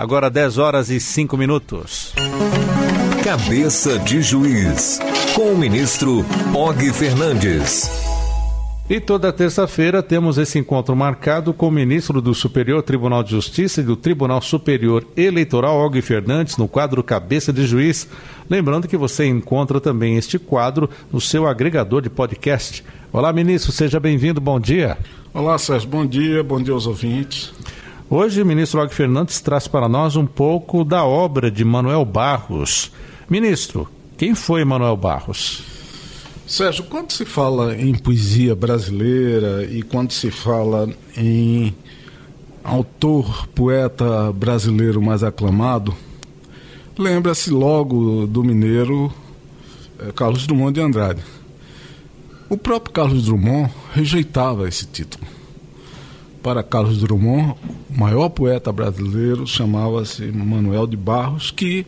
Agora 10 horas e 5 minutos. Cabeça de Juiz, com o ministro Og Fernandes. E toda terça-feira temos esse encontro marcado com o ministro do Superior Tribunal de Justiça e do Tribunal Superior Eleitoral, Og Fernandes, no quadro Cabeça de Juiz. Lembrando que você encontra também este quadro no seu agregador de podcast. Olá, ministro, seja bem-vindo, bom dia. Olá, Sérgio, bom dia, bom dia aos ouvintes. Hoje, o ministro Og Fernandes traz para nós um pouco da obra de Manuel Barros. Ministro, quem foi Manuel Barros? Sérgio, quando se fala em poesia brasileira e quando se fala em autor, poeta brasileiro mais aclamado, lembra-se logo do mineiro eh, Carlos Drummond de Andrade. O próprio Carlos Drummond rejeitava esse título. Para Carlos Drummond, o maior poeta brasileiro chamava-se Manuel de Barros, que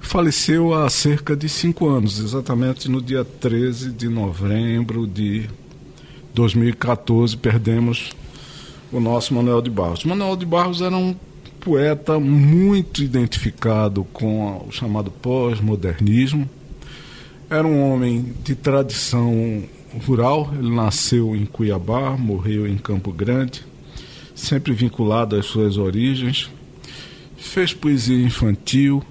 faleceu há cerca de cinco anos, exatamente no dia 13 de novembro de 2014, perdemos o nosso Manuel de Barros. Manuel de Barros era um poeta muito identificado com o chamado pós-modernismo. Era um homem de tradição rural, ele nasceu em Cuiabá, morreu em Campo Grande, sempre vinculado às suas origens. Fez poesia infantil,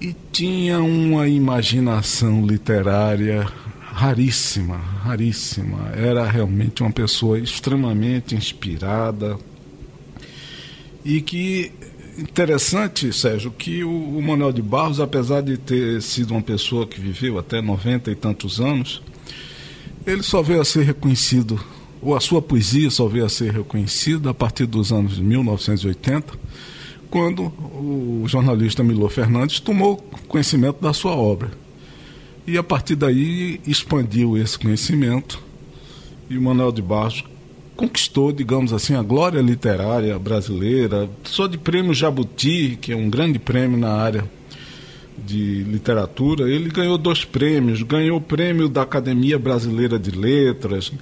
e tinha uma imaginação literária raríssima, raríssima. Era realmente uma pessoa extremamente inspirada e que interessante, Sérgio, que o, o Manuel de Barros, apesar de ter sido uma pessoa que viveu até 90 e tantos anos, ele só veio a ser reconhecido, a sua poesia só veio a ser reconhecida a partir dos anos 1980 quando o jornalista Milô Fernandes tomou conhecimento da sua obra. E a partir daí expandiu esse conhecimento e o Manuel de Barros conquistou, digamos assim, a glória literária brasileira, só de prêmio Jabuti, que é um grande prêmio na área de literatura, ele ganhou dois prêmios, ganhou o prêmio da Academia Brasileira de Letras,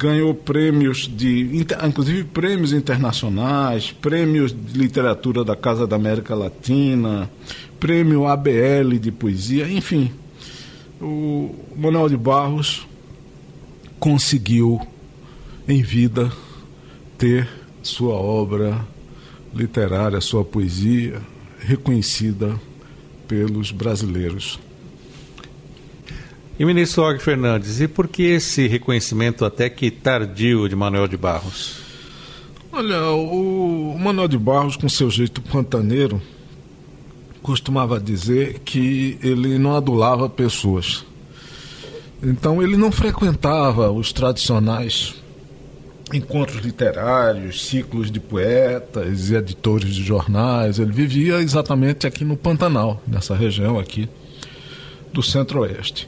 ganhou prêmios de, inclusive prêmios internacionais, prêmios de literatura da Casa da América Latina, prêmio ABL de poesia, enfim. O Manuel de Barros conseguiu em vida ter sua obra literária, sua poesia reconhecida pelos brasileiros. E ministro Og Fernandes, e por que esse reconhecimento até que tardio de Manuel de Barros? Olha, o Manuel de Barros, com seu jeito pantaneiro, costumava dizer que ele não adulava pessoas. Então ele não frequentava os tradicionais encontros literários, ciclos de poetas e editores de jornais. Ele vivia exatamente aqui no Pantanal, nessa região aqui do Centro-Oeste.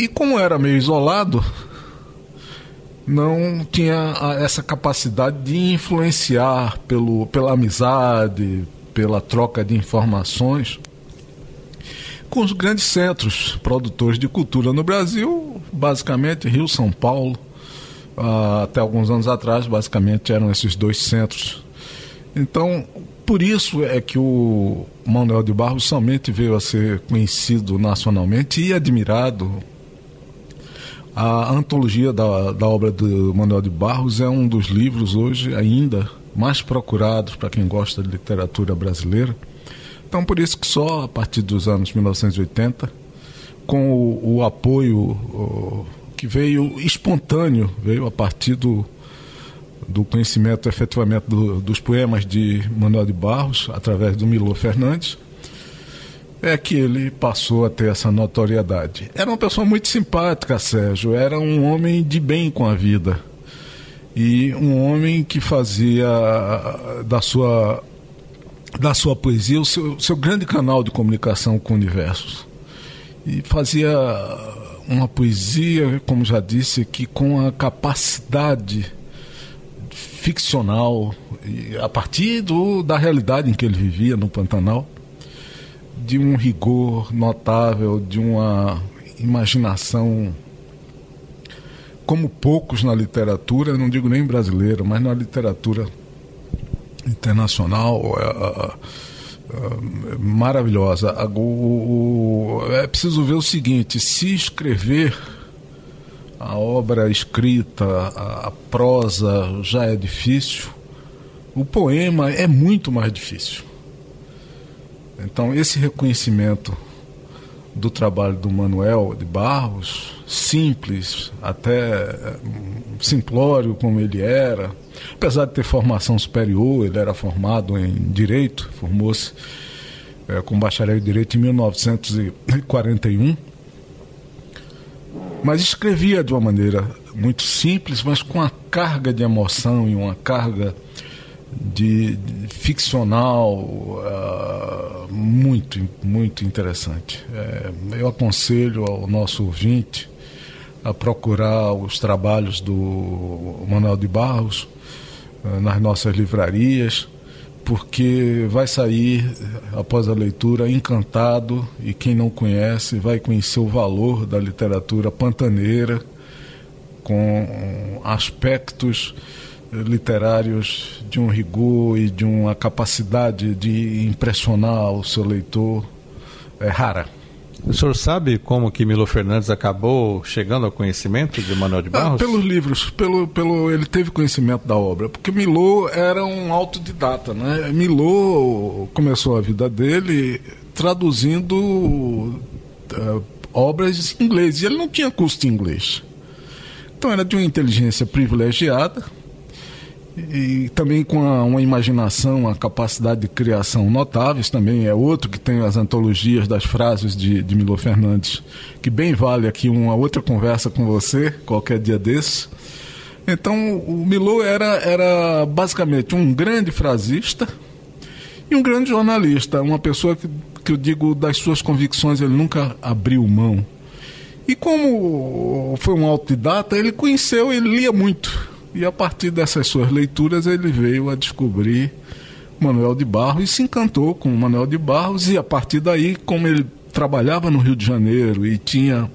E como era meio isolado, não tinha essa capacidade de influenciar pelo, pela amizade, pela troca de informações com os grandes centros produtores de cultura no Brasil, basicamente Rio, São Paulo. Uh, até alguns anos atrás, basicamente eram esses dois centros. Então, por isso é que o Manuel de Barros somente veio a ser conhecido nacionalmente e admirado a antologia da, da obra do Manuel de Barros é um dos livros hoje ainda mais procurados para quem gosta de literatura brasileira. Então, por isso que só a partir dos anos 1980, com o, o apoio o, que veio espontâneo, veio a partir do, do conhecimento efetivamente do, dos poemas de Manuel de Barros, através do Milô Fernandes, é que ele passou a ter essa notoriedade. Era uma pessoa muito simpática, Sérgio, era um homem de bem com a vida. E um homem que fazia da sua, da sua poesia o seu, seu grande canal de comunicação com o universo. E fazia uma poesia, como já disse, que com a capacidade ficcional, a partir do, da realidade em que ele vivia no Pantanal de um rigor notável, de uma imaginação como poucos na literatura, não digo nem brasileira, mas na literatura internacional é, é, maravilhosa. O, o, é preciso ver o seguinte: se escrever a obra escrita, a, a prosa já é difícil, o poema é muito mais difícil. Então, esse reconhecimento do trabalho do Manuel de Barros, simples, até simplório como ele era, apesar de ter formação superior, ele era formado em Direito, formou-se é, com bacharel em Direito em 1941, mas escrevia de uma maneira muito simples, mas com uma carga de emoção e uma carga de, de ficcional uh, muito, muito interessante. É, eu aconselho ao nosso ouvinte a procurar os trabalhos do Manuel de Barros uh, nas nossas livrarias, porque vai sair após a leitura encantado e quem não conhece vai conhecer o valor da literatura pantaneira com aspectos literários de um rigor e de uma capacidade de impressionar o seu leitor é rara. O senhor sabe como que Milo Fernandes acabou chegando ao conhecimento de Manuel de ah, Barros? Ah, pelos livros, pelo, pelo, ele teve conhecimento da obra, porque Milo era um autodidata, né? Milo começou a vida dele traduzindo uh, obras em inglês, e ele não tinha curso de inglês. Então era de uma inteligência privilegiada, e também com a, uma imaginação, uma capacidade de criação notáveis, também é outro que tem as antologias das frases de, de Milo Fernandes, que bem vale aqui uma outra conversa com você, qualquer dia desse. Então, o Milo era, era basicamente um grande frasista e um grande jornalista, uma pessoa que, que eu digo das suas convicções ele nunca abriu mão. E como foi um autodidata, ele conheceu, ele lia muito e a partir dessas suas leituras ele veio a descobrir Manuel de Barros e se encantou com Manuel de Barros e a partir daí, como ele trabalhava no Rio de Janeiro e tinha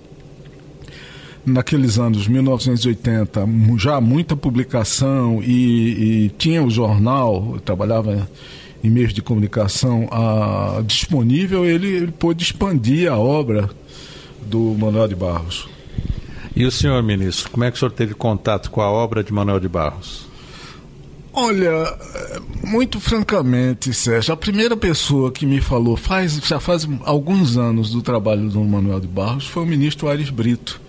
naqueles anos 1980 já muita publicação e, e tinha o jornal, trabalhava em meios de comunicação a, disponível, ele, ele pôde expandir a obra do Manuel de Barros. E o senhor, ministro, como é que o senhor teve contato com a obra de Manuel de Barros? Olha, muito francamente, Sérgio, a primeira pessoa que me falou faz, já faz alguns anos do trabalho do Manuel de Barros foi o ministro Aires Brito,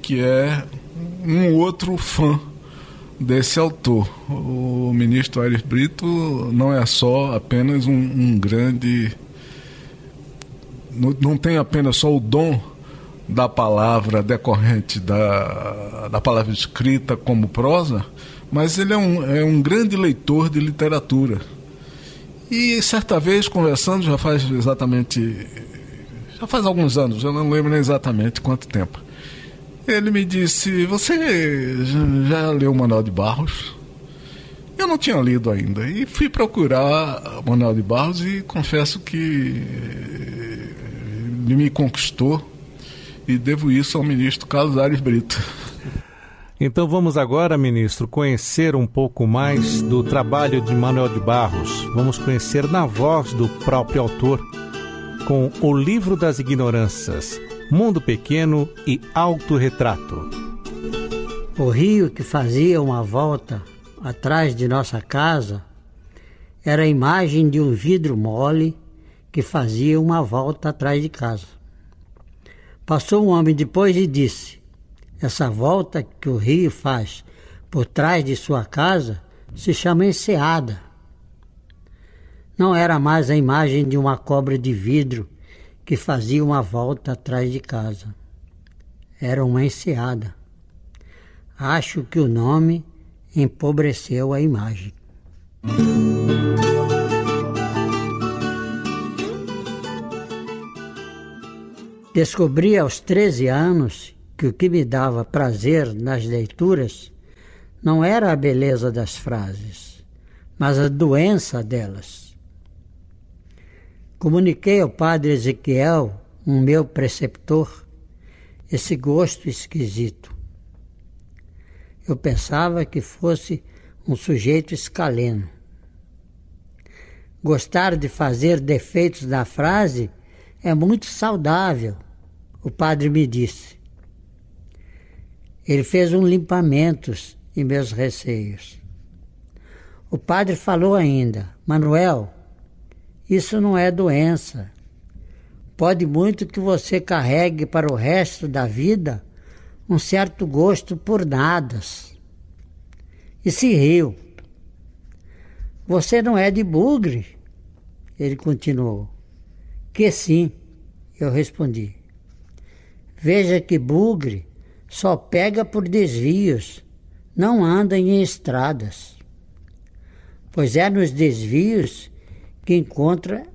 que é um outro fã desse autor. O ministro Aires Brito não é só apenas um, um grande. Não, não tem apenas só o dom da palavra decorrente da, da palavra escrita como prosa, mas ele é um, é um grande leitor de literatura. E certa vez, conversando, já faz exatamente. Já faz alguns anos, eu não lembro nem exatamente quanto tempo. Ele me disse: Você já leu o Manuel de Barros? Eu não tinha lido ainda. E fui procurar o Manuel de Barros e confesso que ele me conquistou e devo isso ao ministro Carlos Ares Brito. Então vamos agora, ministro, conhecer um pouco mais do trabalho de Manuel de Barros. Vamos conhecer na voz do próprio autor, com O Livro das Ignorâncias, Mundo Pequeno e Autorretrato. O rio que fazia uma volta atrás de nossa casa era a imagem de um vidro mole que fazia uma volta atrás de casa. Passou um homem depois e disse: Essa volta que o rio faz por trás de sua casa se chama enseada. Não era mais a imagem de uma cobra de vidro que fazia uma volta atrás de casa. Era uma enseada. Acho que o nome empobreceu a imagem. Descobri aos 13 anos que o que me dava prazer nas leituras não era a beleza das frases, mas a doença delas. Comuniquei ao padre Ezequiel, um meu preceptor, esse gosto esquisito. Eu pensava que fosse um sujeito escaleno. Gostar de fazer defeitos na frase é muito saudável, o padre me disse. Ele fez um limpamentos em meus receios. O padre falou ainda: Manuel, isso não é doença. Pode muito que você carregue para o resto da vida um certo gosto por nadas. E se riu. Você não é de bugre? Ele continuou. Que sim, eu respondi. Veja que bugre só pega por desvios, não anda em estradas. Pois é nos desvios que encontra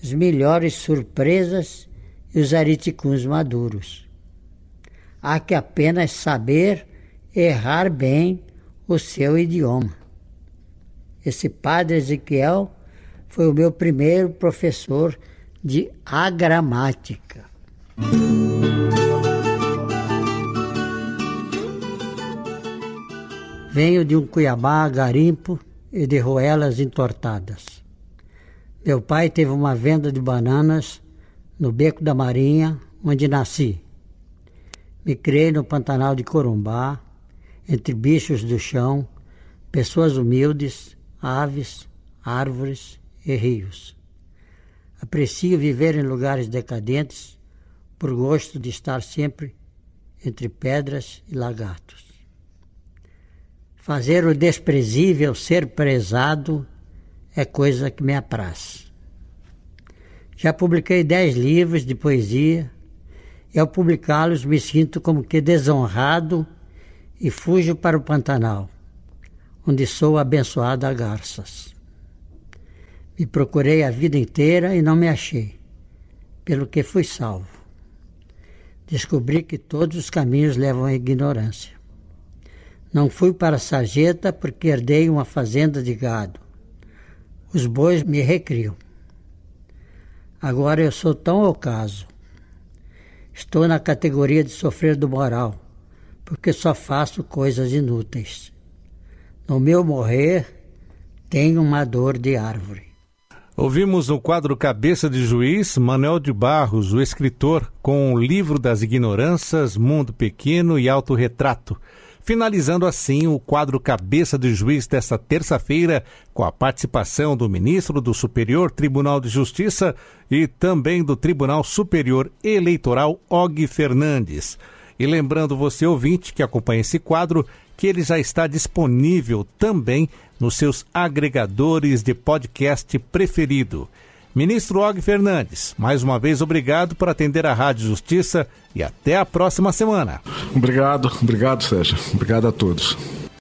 as melhores surpresas e os ariticuns maduros. Há que apenas saber errar bem o seu idioma. Esse padre Ezequiel foi o meu primeiro professor de agramática. Venho de um Cuiabá garimpo e de roelas entortadas. Meu pai teve uma venda de bananas no Beco da Marinha, onde nasci. Me criei no Pantanal de Corumbá, entre bichos do chão, pessoas humildes, aves, árvores e rios. Aprecio viver em lugares decadentes por gosto de estar sempre entre pedras e lagartos. Fazer o desprezível ser prezado é coisa que me apraz. Já publiquei dez livros de poesia e ao publicá-los me sinto como que desonrado e fujo para o Pantanal, onde sou abençoado a garças. Me procurei a vida inteira e não me achei, pelo que fui salvo. Descobri que todos os caminhos levam à ignorância. Não fui para a sarjeta porque herdei uma fazenda de gado. Os bois me recriam. Agora eu sou tão ocaso. Estou na categoria de sofrer do moral, porque só faço coisas inúteis. No meu morrer, tenho uma dor de árvore. Ouvimos no quadro Cabeça de Juiz Manuel de Barros, o escritor, com o livro das ignorâncias, Mundo Pequeno e Autorretrato finalizando assim o quadro Cabeça de Juiz desta terça-feira, com a participação do ministro do Superior Tribunal de Justiça e também do Tribunal Superior Eleitoral, Og Fernandes. E lembrando você, ouvinte, que acompanha esse quadro, que ele já está disponível também nos seus agregadores de podcast preferido. Ministro Og Fernandes, mais uma vez obrigado por atender a Rádio Justiça e até a próxima semana. Obrigado, obrigado, Sérgio. Obrigado a todos.